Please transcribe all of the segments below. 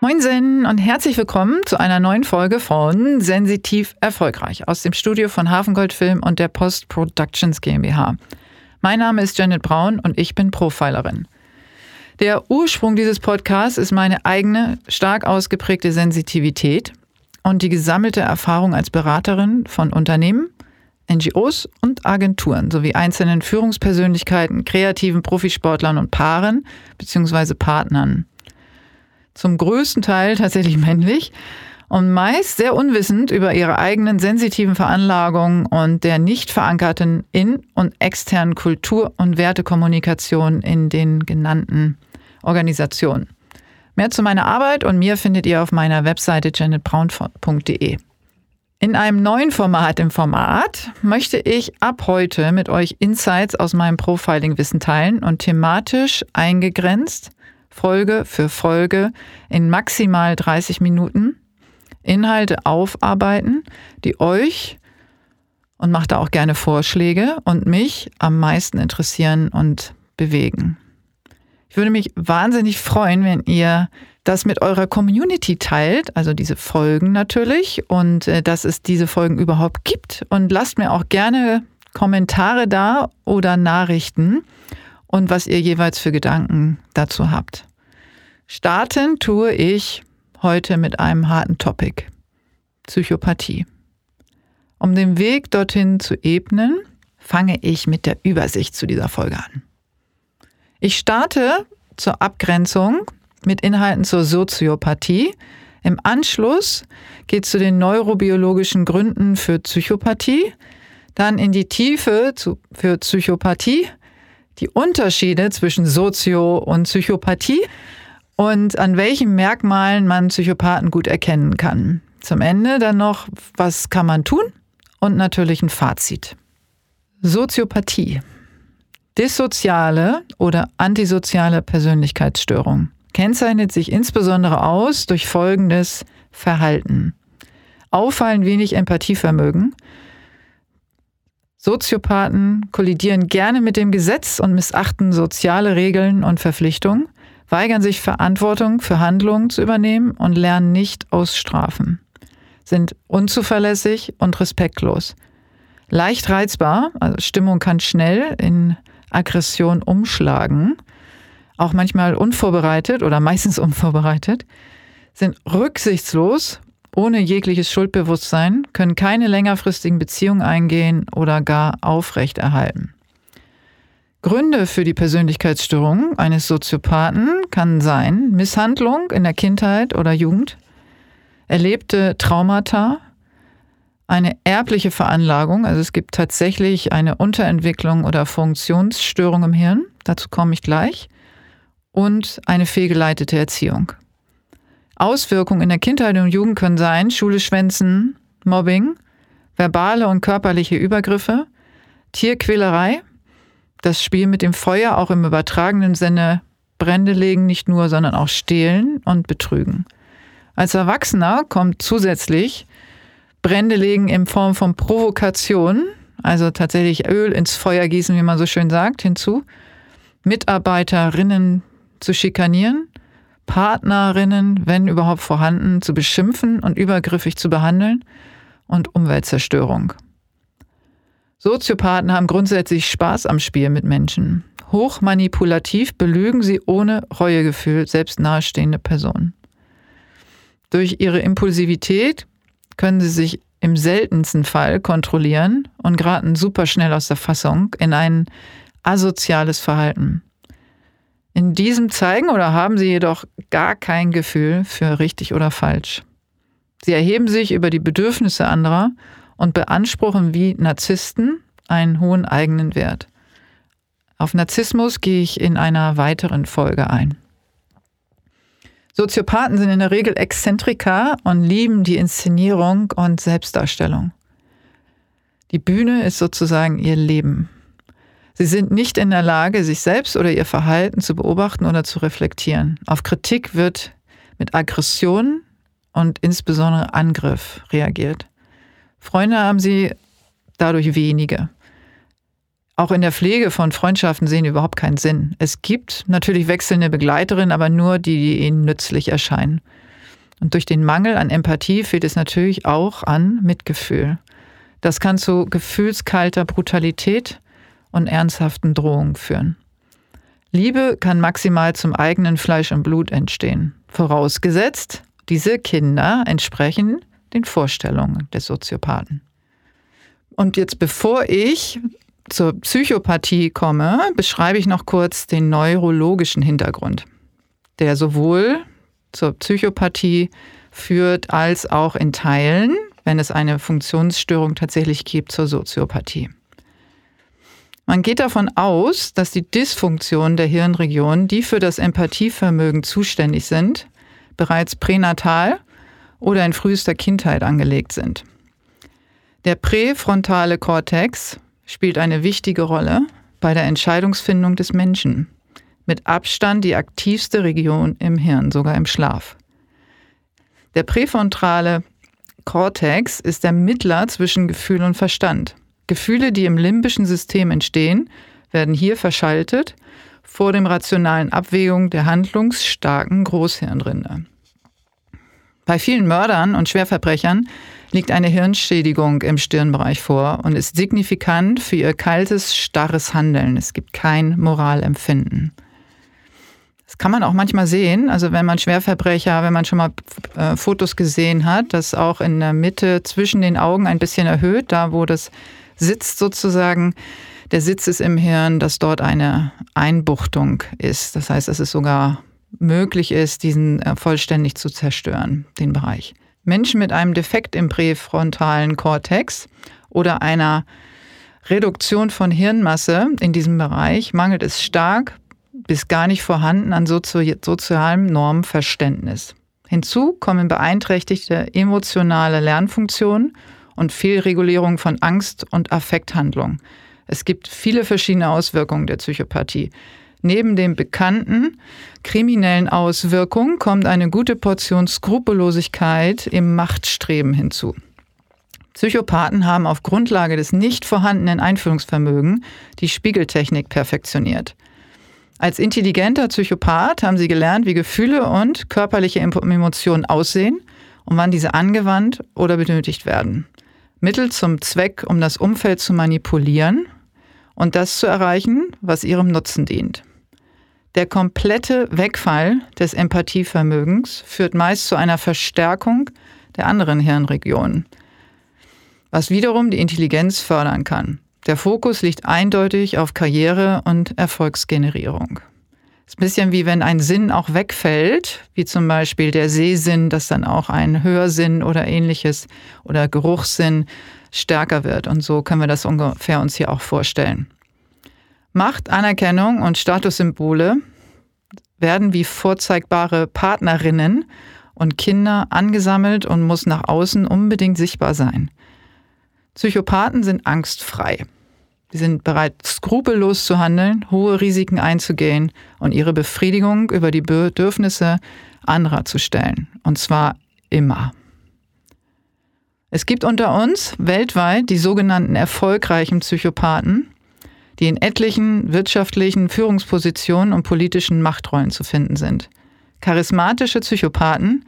Moinsen und herzlich willkommen zu einer neuen Folge von Sensitiv Erfolgreich aus dem Studio von Hafengold Film und der Post Productions GmbH. Mein Name ist Janet Braun und ich bin Profilerin. Der Ursprung dieses Podcasts ist meine eigene, stark ausgeprägte Sensitivität und die gesammelte Erfahrung als Beraterin von Unternehmen, NGOs und Agenturen sowie einzelnen Führungspersönlichkeiten, kreativen Profisportlern und Paaren bzw. Partnern zum größten Teil tatsächlich männlich und meist sehr unwissend über ihre eigenen sensitiven Veranlagungen und der nicht verankerten in- und externen Kultur- und Wertekommunikation in den genannten Organisationen. Mehr zu meiner Arbeit und mir findet ihr auf meiner Webseite janetbraun.de. In einem neuen Format im Format möchte ich ab heute mit euch Insights aus meinem Profiling-Wissen teilen und thematisch eingegrenzt Folge für Folge in maximal 30 Minuten Inhalte aufarbeiten, die euch und macht da auch gerne Vorschläge und mich am meisten interessieren und bewegen. Ich würde mich wahnsinnig freuen, wenn ihr das mit eurer Community teilt, also diese Folgen natürlich und äh, dass es diese Folgen überhaupt gibt. Und lasst mir auch gerne Kommentare da oder Nachrichten und was ihr jeweils für Gedanken dazu habt. Starten tue ich heute mit einem harten Topic. Psychopathie. Um den Weg dorthin zu ebnen, fange ich mit der Übersicht zu dieser Folge an. Ich starte zur Abgrenzung mit Inhalten zur Soziopathie. Im Anschluss geht es zu den neurobiologischen Gründen für Psychopathie, dann in die Tiefe zu, für Psychopathie, die Unterschiede zwischen Sozio- und Psychopathie und an welchen Merkmalen man Psychopathen gut erkennen kann. Zum Ende dann noch, was kann man tun und natürlich ein Fazit. Soziopathie. Dissoziale oder antisoziale Persönlichkeitsstörung kennzeichnet sich insbesondere aus durch folgendes Verhalten. Auffallend wenig Empathievermögen. Soziopathen kollidieren gerne mit dem Gesetz und missachten soziale Regeln und Verpflichtungen weigern sich Verantwortung für Handlungen zu übernehmen und lernen nicht aus Strafen, sind unzuverlässig und respektlos. Leicht reizbar, also Stimmung kann schnell in Aggression umschlagen, auch manchmal unvorbereitet oder meistens unvorbereitet, sind rücksichtslos, ohne jegliches Schuldbewusstsein, können keine längerfristigen Beziehungen eingehen oder gar aufrechterhalten. Gründe für die Persönlichkeitsstörung eines Soziopathen kann sein Misshandlung in der Kindheit oder Jugend, erlebte Traumata, eine erbliche Veranlagung, also es gibt tatsächlich eine Unterentwicklung oder Funktionsstörung im Hirn, dazu komme ich gleich, und eine fehlgeleitete Erziehung. Auswirkungen in der Kindheit und Jugend können sein Schule schwänzen, Mobbing, verbale und körperliche Übergriffe, Tierquälerei, das Spiel mit dem Feuer auch im übertragenen Sinne Brände legen nicht nur, sondern auch stehlen und betrügen. Als Erwachsener kommt zusätzlich Brände legen in Form von Provokation, also tatsächlich Öl ins Feuer gießen, wie man so schön sagt, hinzu, Mitarbeiterinnen zu schikanieren, Partnerinnen, wenn überhaupt vorhanden, zu beschimpfen und übergriffig zu behandeln und Umweltzerstörung. Soziopathen haben grundsätzlich Spaß am Spiel mit Menschen. Hochmanipulativ belügen sie ohne Reuegefühl selbst nahestehende Personen. Durch ihre Impulsivität können sie sich im seltensten Fall kontrollieren und geraten superschnell aus der Fassung in ein asoziales Verhalten. In diesem zeigen oder haben sie jedoch gar kein Gefühl für richtig oder falsch. Sie erheben sich über die Bedürfnisse anderer und beanspruchen wie Narzissten einen hohen eigenen Wert. Auf Narzissmus gehe ich in einer weiteren Folge ein. Soziopathen sind in der Regel Exzentriker und lieben die Inszenierung und Selbstdarstellung. Die Bühne ist sozusagen ihr Leben. Sie sind nicht in der Lage, sich selbst oder ihr Verhalten zu beobachten oder zu reflektieren. Auf Kritik wird mit Aggression und insbesondere Angriff reagiert. Freunde haben sie dadurch wenige. Auch in der Pflege von Freundschaften sehen überhaupt keinen Sinn. Es gibt natürlich wechselnde Begleiterinnen, aber nur die, die ihnen nützlich erscheinen. Und durch den Mangel an Empathie fehlt es natürlich auch an Mitgefühl. Das kann zu gefühlskalter Brutalität und ernsthaften Drohungen führen. Liebe kann maximal zum eigenen Fleisch und Blut entstehen, vorausgesetzt, diese Kinder entsprechen den Vorstellungen des Soziopathen. Und jetzt bevor ich zur Psychopathie komme, beschreibe ich noch kurz den neurologischen Hintergrund, der sowohl zur Psychopathie führt als auch in Teilen, wenn es eine Funktionsstörung tatsächlich gibt, zur Soziopathie. Man geht davon aus, dass die Dysfunktionen der Hirnregionen, die für das Empathievermögen zuständig sind, bereits pränatal oder in frühester Kindheit angelegt sind. Der präfrontale Kortex spielt eine wichtige Rolle bei der Entscheidungsfindung des Menschen. Mit Abstand die aktivste Region im Hirn, sogar im Schlaf. Der präfrontale Kortex ist der Mittler zwischen Gefühl und Verstand. Gefühle, die im limbischen System entstehen, werden hier verschaltet vor dem rationalen Abwägung der handlungsstarken Großhirnrinde. Bei vielen Mördern und Schwerverbrechern liegt eine Hirnschädigung im Stirnbereich vor und ist signifikant für ihr kaltes, starres Handeln. Es gibt kein Moralempfinden. Das kann man auch manchmal sehen. Also wenn man Schwerverbrecher, wenn man schon mal äh, Fotos gesehen hat, das auch in der Mitte zwischen den Augen ein bisschen erhöht, da wo das sitzt sozusagen. Der Sitz ist im Hirn, dass dort eine Einbuchtung ist. Das heißt, dass es sogar möglich ist, diesen äh, vollständig zu zerstören, den Bereich. Menschen mit einem Defekt im präfrontalen Kortex oder einer Reduktion von Hirnmasse in diesem Bereich mangelt es stark bis gar nicht vorhanden an sozialem Normverständnis. Hinzu kommen beeinträchtigte emotionale Lernfunktionen und Fehlregulierung von Angst und Affekthandlung. Es gibt viele verschiedene Auswirkungen der Psychopathie. Neben den bekannten kriminellen Auswirkungen kommt eine gute Portion Skrupellosigkeit im Machtstreben hinzu. Psychopathen haben auf Grundlage des nicht vorhandenen Einführungsvermögens die Spiegeltechnik perfektioniert. Als intelligenter Psychopath haben sie gelernt, wie Gefühle und körperliche Emotionen aussehen und wann diese angewandt oder benötigt werden. Mittel zum Zweck, um das Umfeld zu manipulieren und das zu erreichen, was ihrem Nutzen dient. Der komplette Wegfall des Empathievermögens führt meist zu einer Verstärkung der anderen Hirnregionen, was wiederum die Intelligenz fördern kann. Der Fokus liegt eindeutig auf Karriere und Erfolgsgenerierung. Es ist ein bisschen wie wenn ein Sinn auch wegfällt, wie zum Beispiel der Sehsinn, dass dann auch ein Hörsinn oder ähnliches oder Geruchssinn stärker wird. Und so können wir das ungefähr uns hier auch vorstellen. Macht, Anerkennung und Statussymbole werden wie vorzeigbare Partnerinnen und Kinder angesammelt und muss nach außen unbedingt sichtbar sein. Psychopathen sind angstfrei. Sie sind bereit, skrupellos zu handeln, hohe Risiken einzugehen und ihre Befriedigung über die Bedürfnisse anderer zu stellen. Und zwar immer. Es gibt unter uns weltweit die sogenannten erfolgreichen Psychopathen, die in etlichen wirtschaftlichen Führungspositionen und politischen Machtrollen zu finden sind. Charismatische Psychopathen,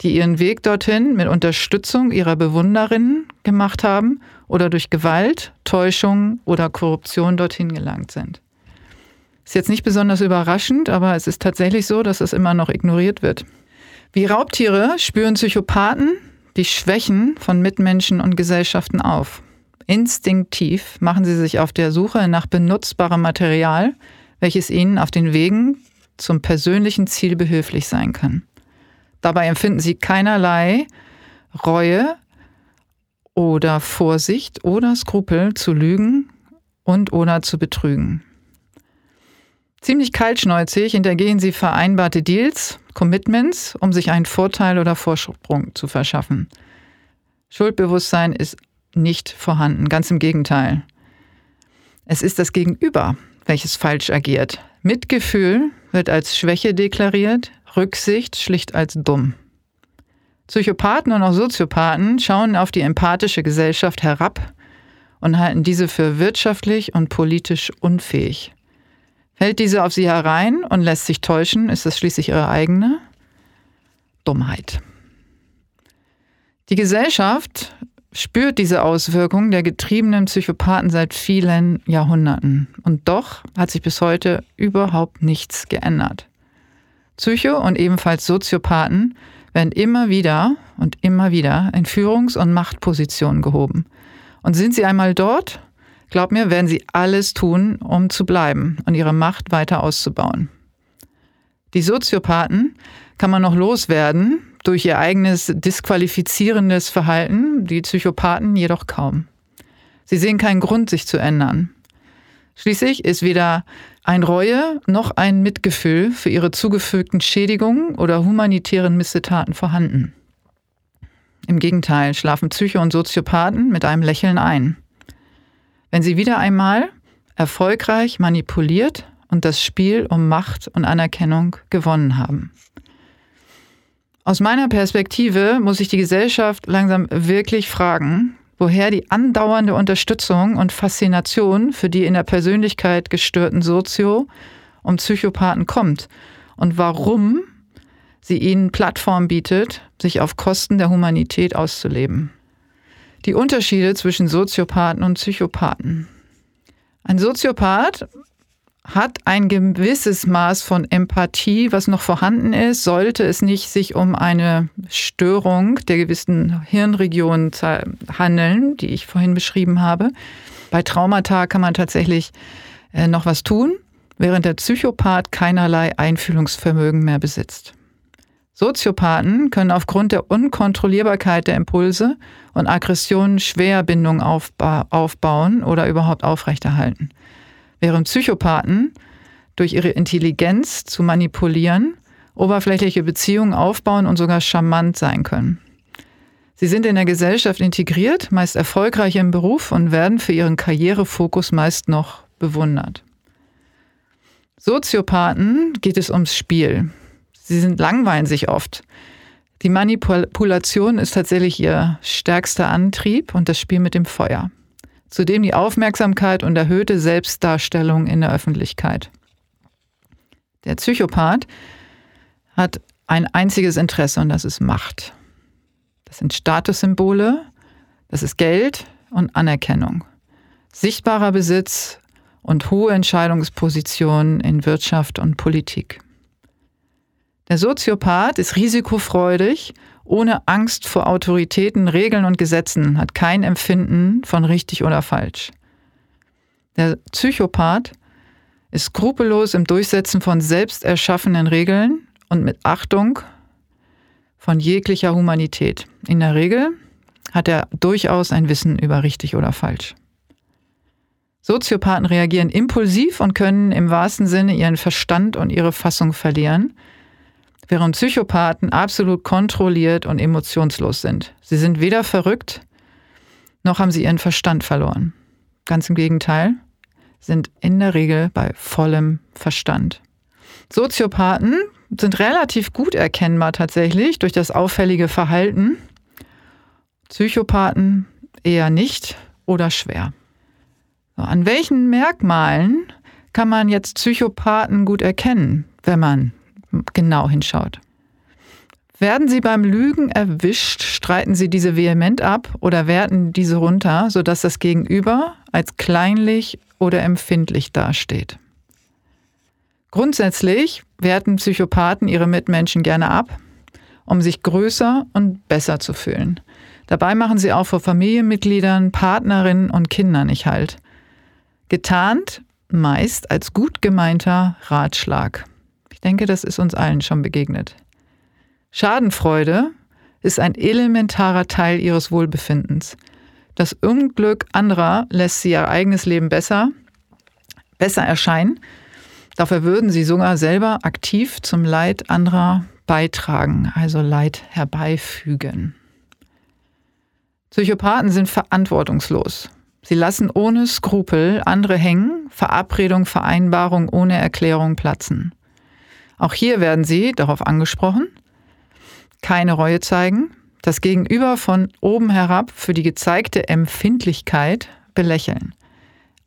die ihren Weg dorthin mit Unterstützung ihrer Bewunderinnen gemacht haben oder durch Gewalt, Täuschung oder Korruption dorthin gelangt sind. Ist jetzt nicht besonders überraschend, aber es ist tatsächlich so, dass es immer noch ignoriert wird. Wie Raubtiere spüren Psychopathen die Schwächen von Mitmenschen und Gesellschaften auf. Instinktiv machen sie sich auf der Suche nach benutzbarem Material, welches ihnen auf den Wegen zum persönlichen Ziel behilflich sein kann. Dabei empfinden sie keinerlei Reue oder Vorsicht oder Skrupel zu lügen und oder zu betrügen. Ziemlich kaltschnäuzig hintergehen sie vereinbarte Deals, Commitments, um sich einen Vorteil oder Vorsprung zu verschaffen. Schuldbewusstsein ist nicht vorhanden, ganz im Gegenteil. Es ist das Gegenüber, welches falsch agiert. Mitgefühl wird als Schwäche deklariert, Rücksicht schlicht als dumm. Psychopathen und auch Soziopathen schauen auf die empathische Gesellschaft herab und halten diese für wirtschaftlich und politisch unfähig. Fällt diese auf sie herein und lässt sich täuschen, ist das schließlich ihre eigene Dummheit. Die Gesellschaft spürt diese Auswirkungen der getriebenen Psychopathen seit vielen Jahrhunderten. Und doch hat sich bis heute überhaupt nichts geändert. Psycho- und ebenfalls Soziopathen werden immer wieder und immer wieder in Führungs- und Machtpositionen gehoben. Und sind sie einmal dort, glaub mir, werden sie alles tun, um zu bleiben und ihre Macht weiter auszubauen. Die Soziopathen kann man noch loswerden durch ihr eigenes disqualifizierendes Verhalten, die Psychopathen jedoch kaum. Sie sehen keinen Grund, sich zu ändern. Schließlich ist weder ein Reue noch ein Mitgefühl für ihre zugefügten Schädigungen oder humanitären Missetaten vorhanden. Im Gegenteil schlafen Psycho- und Soziopathen mit einem Lächeln ein. Wenn sie wieder einmal erfolgreich manipuliert und das Spiel um Macht und Anerkennung gewonnen haben. Aus meiner Perspektive muss sich die Gesellschaft langsam wirklich fragen, woher die andauernde Unterstützung und Faszination für die in der Persönlichkeit gestörten Sozio- und Psychopathen kommt und warum sie ihnen Plattform bietet, sich auf Kosten der Humanität auszuleben. Die Unterschiede zwischen Soziopathen und Psychopathen. Ein Soziopath hat ein gewisses Maß von Empathie, was noch vorhanden ist, sollte es nicht sich um eine Störung der gewissen Hirnregionen handeln, die ich vorhin beschrieben habe. Bei Traumata kann man tatsächlich äh, noch was tun, während der Psychopath keinerlei Einfühlungsvermögen mehr besitzt. Soziopathen können aufgrund der Unkontrollierbarkeit der Impulse und Aggressionen schwer Bindungen aufbauen oder überhaupt aufrechterhalten während Psychopathen durch ihre Intelligenz zu manipulieren, oberflächliche Beziehungen aufbauen und sogar charmant sein können. Sie sind in der Gesellschaft integriert, meist erfolgreich im Beruf und werden für ihren Karrierefokus meist noch bewundert. Soziopathen geht es ums Spiel. Sie sind langweilen sich oft. Die Manipulation ist tatsächlich ihr stärkster Antrieb und das Spiel mit dem Feuer. Zudem die Aufmerksamkeit und erhöhte Selbstdarstellung in der Öffentlichkeit. Der Psychopath hat ein einziges Interesse und das ist Macht. Das sind Statussymbole, das ist Geld und Anerkennung. Sichtbarer Besitz und hohe Entscheidungspositionen in Wirtschaft und Politik. Der Soziopath ist risikofreudig ohne Angst vor Autoritäten, Regeln und Gesetzen, hat kein Empfinden von richtig oder falsch. Der Psychopath ist skrupellos im Durchsetzen von selbst erschaffenen Regeln und mit Achtung von jeglicher Humanität. In der Regel hat er durchaus ein Wissen über richtig oder falsch. Soziopathen reagieren impulsiv und können im wahrsten Sinne ihren Verstand und ihre Fassung verlieren – während Psychopathen absolut kontrolliert und emotionslos sind. Sie sind weder verrückt, noch haben sie ihren Verstand verloren. Ganz im Gegenteil, sind in der Regel bei vollem Verstand. Soziopathen sind relativ gut erkennbar tatsächlich durch das auffällige Verhalten. Psychopathen eher nicht oder schwer. An welchen Merkmalen kann man jetzt Psychopathen gut erkennen, wenn man genau hinschaut. Werden Sie beim Lügen erwischt, streiten Sie diese vehement ab oder werten diese runter, sodass das Gegenüber als kleinlich oder empfindlich dasteht. Grundsätzlich werten Psychopathen ihre Mitmenschen gerne ab, um sich größer und besser zu fühlen. Dabei machen sie auch vor Familienmitgliedern, Partnerinnen und Kindern nicht halt. Getarnt meist als gut gemeinter Ratschlag denke, das ist uns allen schon begegnet. Schadenfreude ist ein elementarer Teil ihres Wohlbefindens. Das Unglück anderer lässt sie ihr eigenes Leben besser, besser erscheinen. Dafür würden sie sogar selber aktiv zum Leid anderer beitragen, also Leid herbeifügen. Psychopathen sind verantwortungslos. Sie lassen ohne Skrupel andere hängen, Verabredung, Vereinbarung ohne Erklärung platzen. Auch hier werden Sie darauf angesprochen, keine Reue zeigen, das Gegenüber von oben herab für die gezeigte Empfindlichkeit belächeln.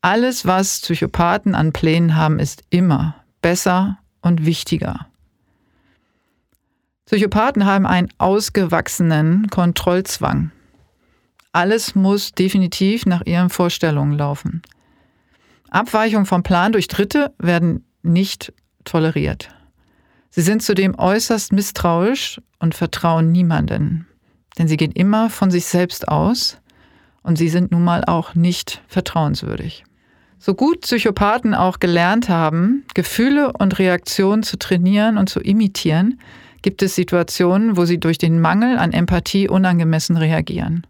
Alles, was Psychopathen an Plänen haben, ist immer besser und wichtiger. Psychopathen haben einen ausgewachsenen Kontrollzwang. Alles muss definitiv nach ihren Vorstellungen laufen. Abweichungen vom Plan durch Dritte werden nicht toleriert. Sie sind zudem äußerst misstrauisch und vertrauen niemanden, denn sie gehen immer von sich selbst aus und sie sind nun mal auch nicht vertrauenswürdig. So gut Psychopathen auch gelernt haben, Gefühle und Reaktionen zu trainieren und zu imitieren, gibt es Situationen, wo sie durch den Mangel an Empathie unangemessen reagieren.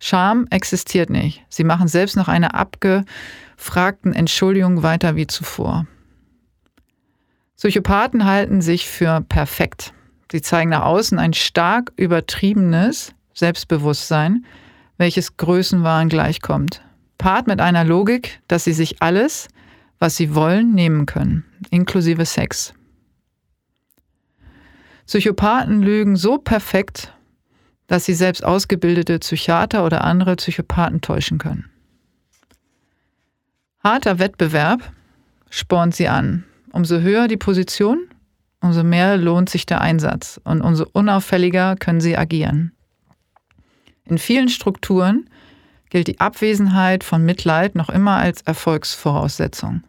Scham existiert nicht. Sie machen selbst nach einer abgefragten Entschuldigung weiter wie zuvor. Psychopathen halten sich für perfekt. Sie zeigen nach außen ein stark übertriebenes Selbstbewusstsein, welches Größenwahn gleichkommt. Paart mit einer Logik, dass sie sich alles, was sie wollen, nehmen können, inklusive Sex. Psychopathen lügen so perfekt, dass sie selbst ausgebildete Psychiater oder andere Psychopathen täuschen können. Harter Wettbewerb spornt sie an. Umso höher die Position, umso mehr lohnt sich der Einsatz und umso unauffälliger können sie agieren. In vielen Strukturen gilt die Abwesenheit von Mitleid noch immer als Erfolgsvoraussetzung.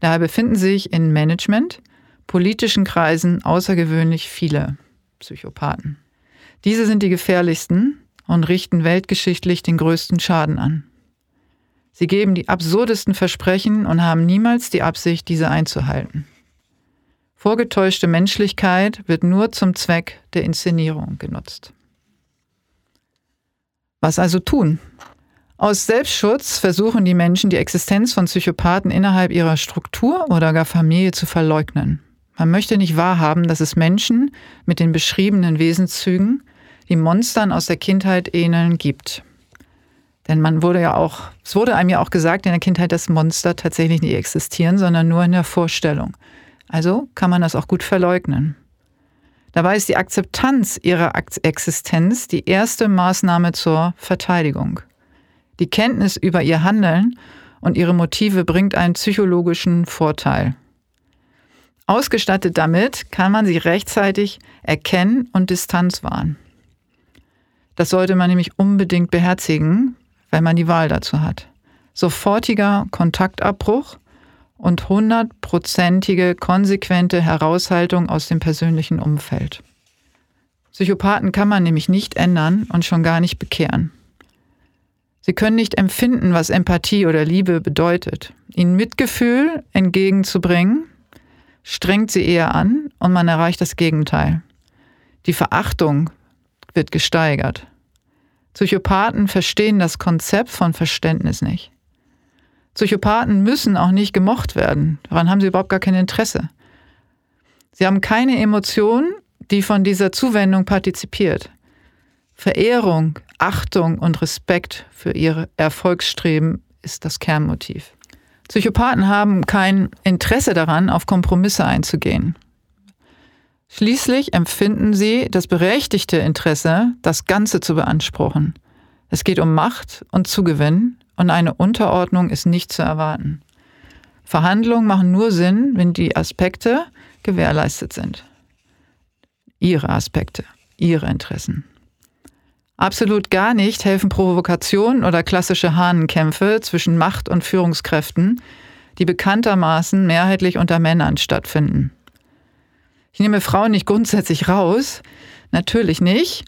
Daher befinden sich in Management, politischen Kreisen außergewöhnlich viele Psychopathen. Diese sind die gefährlichsten und richten weltgeschichtlich den größten Schaden an. Sie geben die absurdesten Versprechen und haben niemals die Absicht, diese einzuhalten. Vorgetäuschte Menschlichkeit wird nur zum Zweck der Inszenierung genutzt. Was also tun? Aus Selbstschutz versuchen die Menschen die Existenz von Psychopathen innerhalb ihrer Struktur oder gar Familie zu verleugnen. Man möchte nicht wahrhaben, dass es Menschen mit den beschriebenen Wesenszügen, die Monstern aus der Kindheit ähneln, gibt. Denn man wurde ja auch, es wurde einem ja auch gesagt in der Kindheit, dass Monster tatsächlich nicht existieren, sondern nur in der Vorstellung. Also kann man das auch gut verleugnen. Dabei ist die Akzeptanz ihrer Existenz die erste Maßnahme zur Verteidigung. Die Kenntnis über ihr Handeln und ihre Motive bringt einen psychologischen Vorteil. Ausgestattet damit kann man sie rechtzeitig erkennen und Distanz wahren. Das sollte man nämlich unbedingt beherzigen, wenn man die Wahl dazu hat. Sofortiger Kontaktabbruch und hundertprozentige konsequente Heraushaltung aus dem persönlichen Umfeld. Psychopathen kann man nämlich nicht ändern und schon gar nicht bekehren. Sie können nicht empfinden, was Empathie oder Liebe bedeutet. Ihnen Mitgefühl entgegenzubringen, strengt sie eher an und man erreicht das Gegenteil. Die Verachtung wird gesteigert. Psychopathen verstehen das Konzept von Verständnis nicht. Psychopathen müssen auch nicht gemocht werden. Daran haben sie überhaupt gar kein Interesse. Sie haben keine Emotion, die von dieser Zuwendung partizipiert. Verehrung, Achtung und Respekt für ihr Erfolgsstreben ist das Kernmotiv. Psychopathen haben kein Interesse daran, auf Kompromisse einzugehen. Schließlich empfinden sie das berechtigte Interesse, das Ganze zu beanspruchen. Es geht um Macht und Zugewinn und eine Unterordnung ist nicht zu erwarten. Verhandlungen machen nur Sinn, wenn die Aspekte gewährleistet sind. Ihre Aspekte, ihre Interessen. Absolut gar nicht helfen Provokationen oder klassische Hahnenkämpfe zwischen Macht- und Führungskräften, die bekanntermaßen mehrheitlich unter Männern stattfinden. Ich nehme Frauen nicht grundsätzlich raus, natürlich nicht,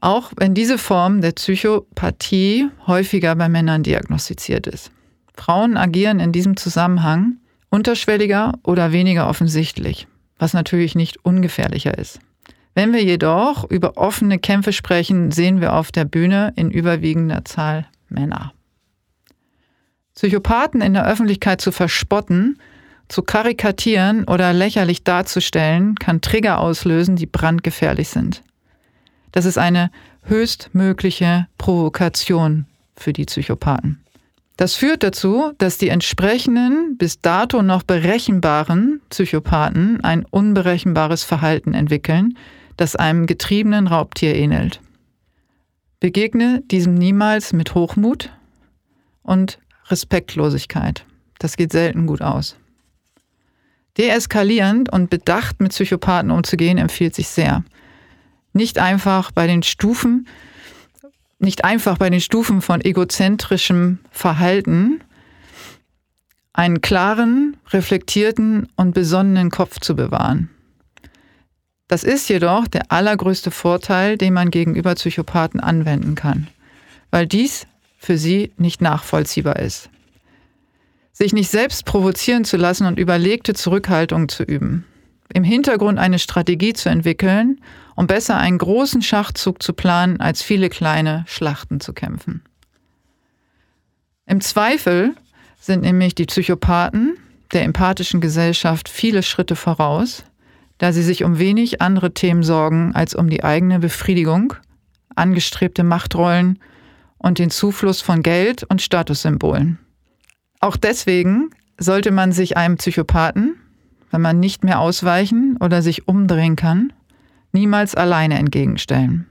auch wenn diese Form der Psychopathie häufiger bei Männern diagnostiziert ist. Frauen agieren in diesem Zusammenhang unterschwelliger oder weniger offensichtlich, was natürlich nicht ungefährlicher ist. Wenn wir jedoch über offene Kämpfe sprechen, sehen wir auf der Bühne in überwiegender Zahl Männer. Psychopathen in der Öffentlichkeit zu verspotten, zu karikatieren oder lächerlich darzustellen, kann Trigger auslösen, die brandgefährlich sind. Das ist eine höchstmögliche Provokation für die Psychopathen. Das führt dazu, dass die entsprechenden, bis dato noch berechenbaren Psychopathen ein unberechenbares Verhalten entwickeln, das einem getriebenen Raubtier ähnelt. Begegne diesem niemals mit Hochmut und Respektlosigkeit. Das geht selten gut aus. Deeskalierend und bedacht mit Psychopathen umzugehen empfiehlt sich sehr. Nicht einfach bei den Stufen, nicht einfach bei den Stufen von egozentrischem Verhalten einen klaren, reflektierten und besonnenen Kopf zu bewahren. Das ist jedoch der allergrößte Vorteil, den man gegenüber Psychopathen anwenden kann, weil dies für sie nicht nachvollziehbar ist. Sich nicht selbst provozieren zu lassen und überlegte Zurückhaltung zu üben. Im Hintergrund eine Strategie zu entwickeln, um besser einen großen Schachzug zu planen, als viele kleine Schlachten zu kämpfen. Im Zweifel sind nämlich die Psychopathen der empathischen Gesellschaft viele Schritte voraus, da sie sich um wenig andere Themen sorgen als um die eigene Befriedigung, angestrebte Machtrollen und den Zufluss von Geld und Statussymbolen. Auch deswegen sollte man sich einem Psychopathen, wenn man nicht mehr ausweichen oder sich umdrehen kann, niemals alleine entgegenstellen.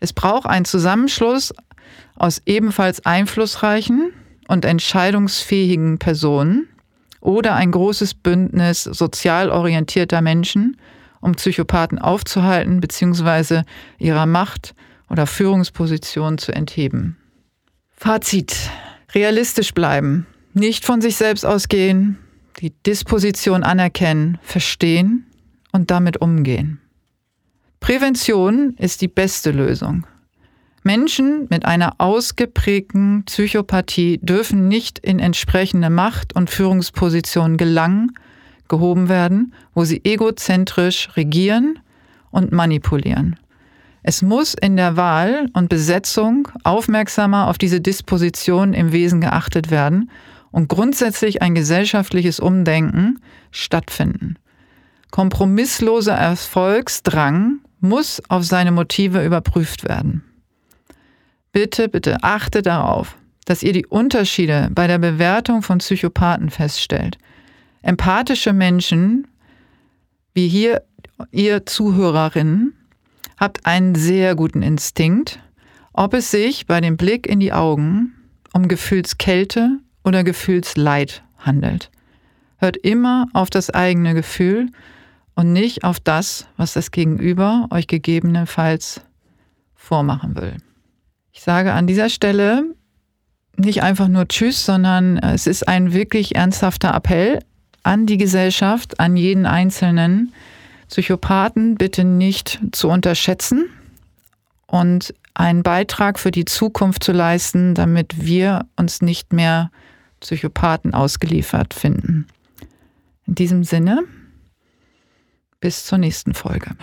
Es braucht einen Zusammenschluss aus ebenfalls einflussreichen und entscheidungsfähigen Personen oder ein großes Bündnis sozial orientierter Menschen, um Psychopathen aufzuhalten bzw. ihrer Macht oder Führungsposition zu entheben. Fazit. Realistisch bleiben, nicht von sich selbst ausgehen, die Disposition anerkennen, verstehen und damit umgehen. Prävention ist die beste Lösung. Menschen mit einer ausgeprägten Psychopathie dürfen nicht in entsprechende Macht- und Führungspositionen gelangen, gehoben werden, wo sie egozentrisch regieren und manipulieren. Es muss in der Wahl und Besetzung aufmerksamer auf diese Disposition im Wesen geachtet werden und grundsätzlich ein gesellschaftliches Umdenken stattfinden. Kompromissloser Erfolgsdrang muss auf seine Motive überprüft werden. Bitte, bitte achte darauf, dass ihr die Unterschiede bei der Bewertung von Psychopathen feststellt. Empathische Menschen, wie hier ihr Zuhörerinnen, habt einen sehr guten Instinkt, ob es sich bei dem Blick in die Augen um Gefühlskälte oder Gefühlsleid handelt. Hört immer auf das eigene Gefühl und nicht auf das, was das Gegenüber euch gegebenenfalls vormachen will. Ich sage an dieser Stelle nicht einfach nur Tschüss, sondern es ist ein wirklich ernsthafter Appell an die Gesellschaft, an jeden Einzelnen, Psychopathen bitte nicht zu unterschätzen und einen Beitrag für die Zukunft zu leisten, damit wir uns nicht mehr Psychopathen ausgeliefert finden. In diesem Sinne, bis zur nächsten Folge.